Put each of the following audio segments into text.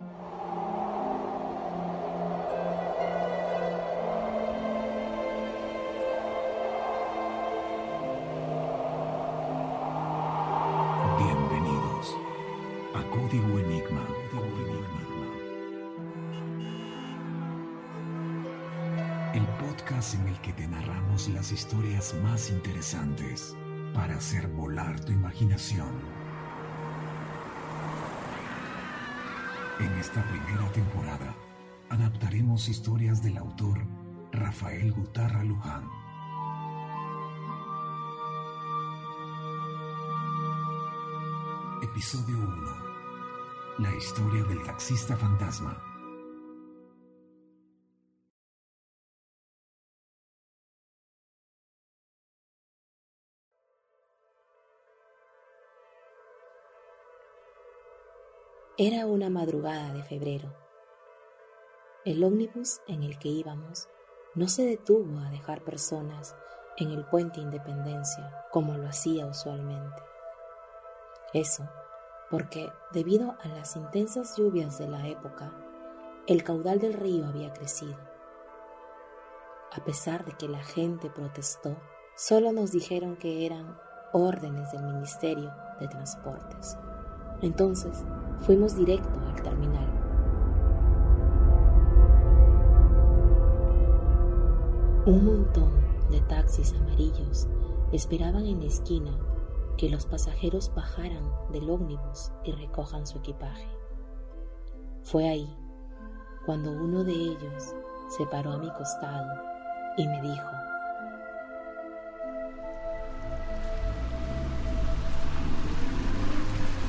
Bienvenidos a Código Enigma. El podcast en el que te narramos las historias más interesantes para hacer volar tu imaginación. En esta primera temporada adaptaremos historias del autor Rafael Gutarra Luján. Episodio 1. La historia del taxista fantasma. Era una madrugada de febrero. El ómnibus en el que íbamos no se detuvo a dejar personas en el puente Independencia como lo hacía usualmente. Eso porque, debido a las intensas lluvias de la época, el caudal del río había crecido. A pesar de que la gente protestó, solo nos dijeron que eran órdenes del Ministerio de Transportes. Entonces fuimos directo al terminal. Un montón de taxis amarillos esperaban en la esquina que los pasajeros bajaran del ómnibus y recojan su equipaje. Fue ahí cuando uno de ellos se paró a mi costado y me dijo,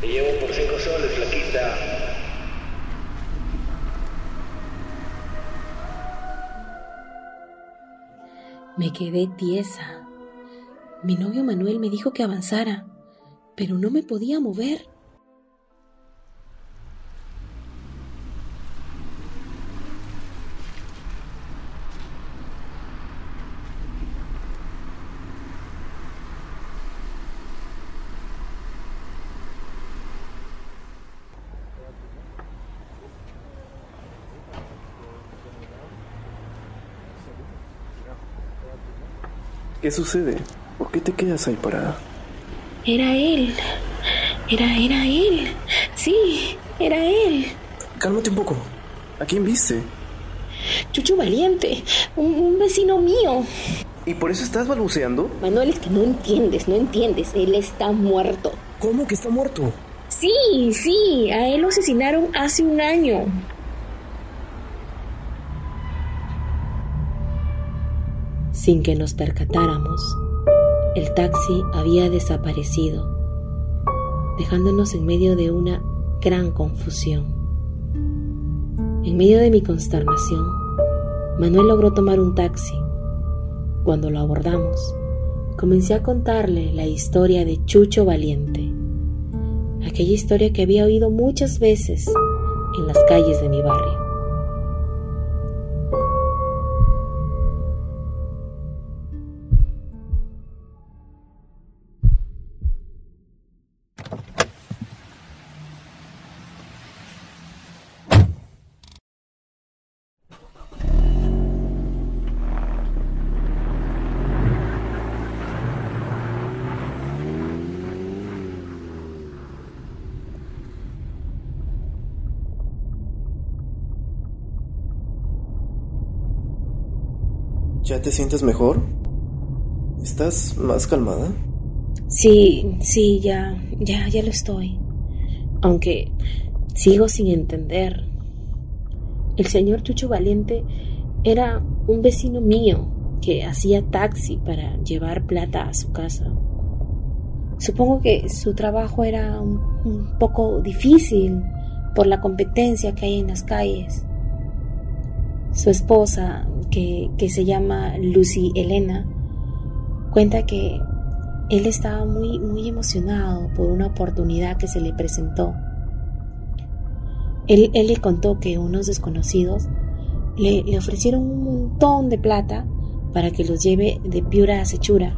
Te llevo por Me quedé tiesa. Mi novio Manuel me dijo que avanzara, pero no me podía mover. ¿Qué sucede? ¿Por qué te quedas ahí parada? Era él. Era, era él. Sí, era él. Cálmate un poco. ¿A quién viste? Chucho Valiente, un, un vecino mío. ¿Y por eso estás balbuceando? Manuel, es que no entiendes, no entiendes. Él está muerto. ¿Cómo que está muerto? Sí, sí, a él lo asesinaron hace un año. Sin que nos percatáramos, el taxi había desaparecido, dejándonos en medio de una gran confusión. En medio de mi consternación, Manuel logró tomar un taxi. Cuando lo abordamos, comencé a contarle la historia de Chucho Valiente, aquella historia que había oído muchas veces en las calles de mi barrio. ¿Ya te sientes mejor? ¿Estás más calmada? Sí, sí, ya, ya, ya lo estoy. Aunque sigo sin entender. El señor Chucho Valiente era un vecino mío que hacía taxi para llevar plata a su casa. Supongo que su trabajo era un, un poco difícil por la competencia que hay en las calles. Su esposa, que, se llama Lucy Elena, cuenta que él estaba muy, muy emocionado por una oportunidad que se le presentó. Él, él le contó que unos desconocidos le, le, ofrecieron un montón de plata para que los lleve de Piura a Sechura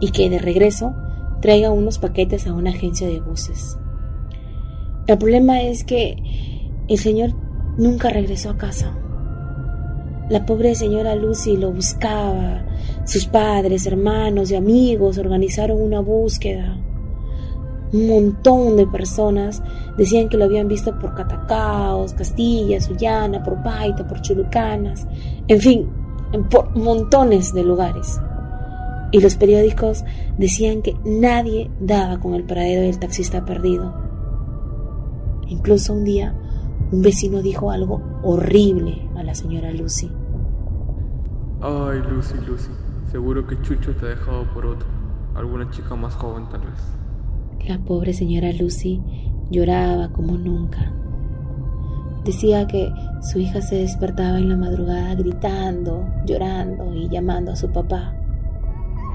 y que de regreso traiga unos paquetes a una agencia de buses. El problema es que el señor nunca regresó a casa. La pobre señora Lucy lo buscaba. Sus padres, hermanos y amigos organizaron una búsqueda. Un montón de personas decían que lo habían visto por Catacaos, Castilla, Sullana, por Paita, por Chulucanas, en fin, por montones de lugares. Y los periódicos decían que nadie daba con el paradero del taxista perdido. Incluso un día un vecino dijo algo horrible a la señora Lucy. Ay, Lucy, Lucy, seguro que Chucho te ha dejado por otro, alguna chica más joven tal vez. La pobre señora Lucy lloraba como nunca. Decía que su hija se despertaba en la madrugada gritando, llorando y llamando a su papá.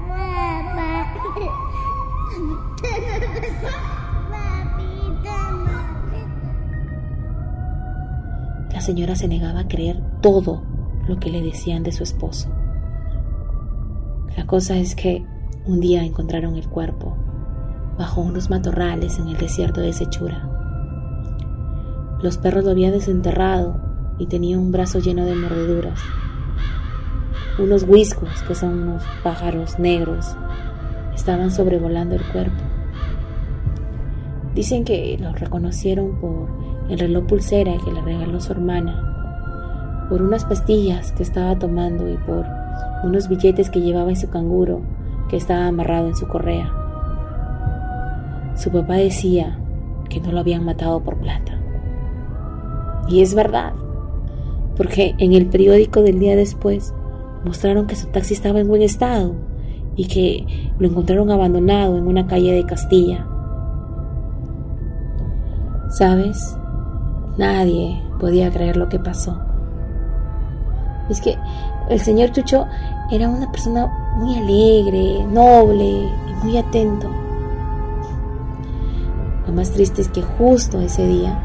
La señora se negaba a creer todo lo que le decían de su esposo. La cosa es que un día encontraron el cuerpo bajo unos matorrales en el desierto de Sechura. Los perros lo habían desenterrado y tenía un brazo lleno de mordeduras. Unos huiscos, que son unos pájaros negros, estaban sobrevolando el cuerpo. Dicen que lo reconocieron por el reloj pulsera que le regaló su hermana, por unas pastillas que estaba tomando y por unos billetes que llevaba en su canguro que estaba amarrado en su correa. Su papá decía que no lo habían matado por plata. Y es verdad, porque en el periódico del día después mostraron que su taxi estaba en buen estado y que lo encontraron abandonado en una calle de Castilla. ¿Sabes? Nadie podía creer lo que pasó. Es que el señor Chucho era una persona muy alegre, noble y muy atento. Lo más triste es que justo ese día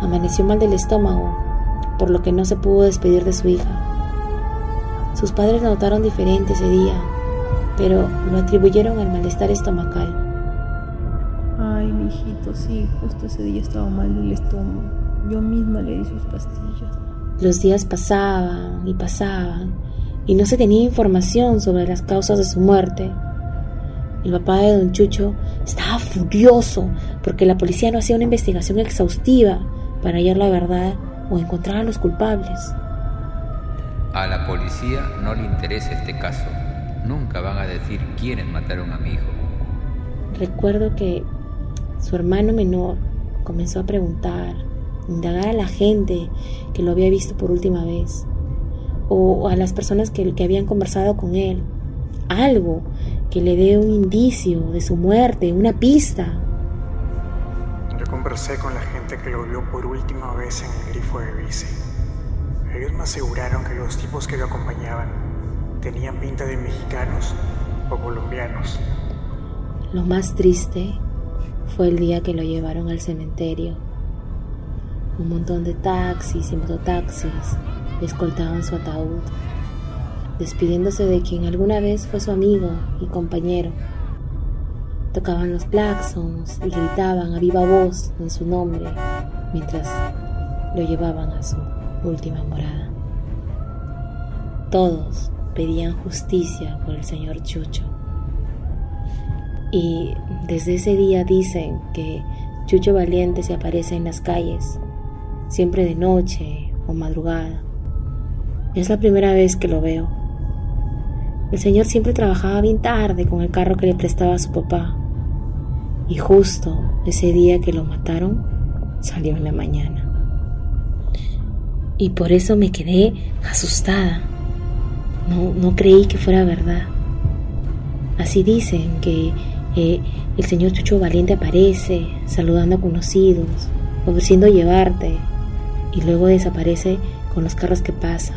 amaneció mal del estómago, por lo que no se pudo despedir de su hija. Sus padres notaron diferente ese día pero lo atribuyeron al malestar estomacal. Ay, mi hijito, sí, justo ese día estaba mal del estómago. Yo misma le di sus pastillas. Los días pasaban y pasaban y no se tenía información sobre las causas de su muerte. El papá de don Chucho estaba furioso porque la policía no hacía una investigación exhaustiva para hallar la verdad o encontrar a los culpables. A la policía no le interesa este caso, nunca van a decir quiénes mataron a mi hijo. Recuerdo que su hermano menor comenzó a preguntar, indagar a la gente que lo había visto por última vez, o a las personas que, que habían conversado con él, algo que le dé un indicio de su muerte, una pista. Yo conversé con la gente que lo vio por última vez en el grifo de bici. Ellos me aseguraron que los tipos que lo acompañaban tenían pinta de mexicanos o colombianos. Lo más triste fue el día que lo llevaron al cementerio. Un montón de taxis y mototaxis escoltaban su ataúd, despidiéndose de quien alguna vez fue su amigo y compañero. Tocaban los claxons y gritaban a viva voz en su nombre mientras lo llevaban a su última morada. Todos pedían justicia por el señor Chucho. Y desde ese día dicen que Chucho Valiente se aparece en las calles, siempre de noche o madrugada. Es la primera vez que lo veo. El señor siempre trabajaba bien tarde con el carro que le prestaba a su papá. Y justo ese día que lo mataron, salió en la mañana. Y por eso me quedé asustada. No, no creí que fuera verdad. Así dicen que eh, el señor Chucho Valiente aparece saludando a conocidos, ofreciendo llevarte y luego desaparece con los carros que pasan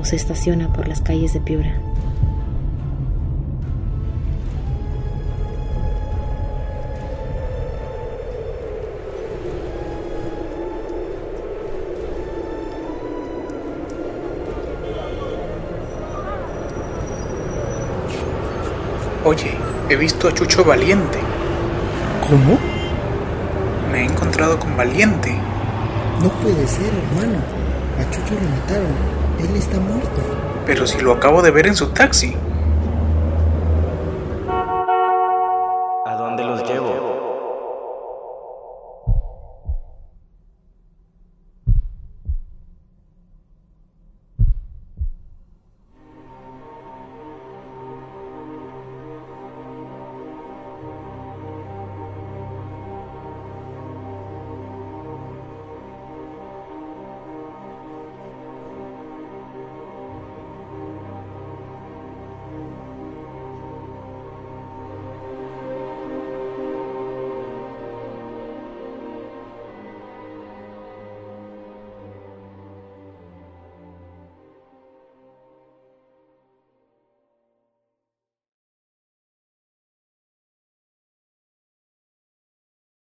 o se estaciona por las calles de Piura. Oye, he visto a Chucho Valiente. ¿Cómo? Me he encontrado con Valiente. No puede ser, hermano. A Chucho lo mataron. Él está muerto. Pero si lo acabo de ver en su taxi.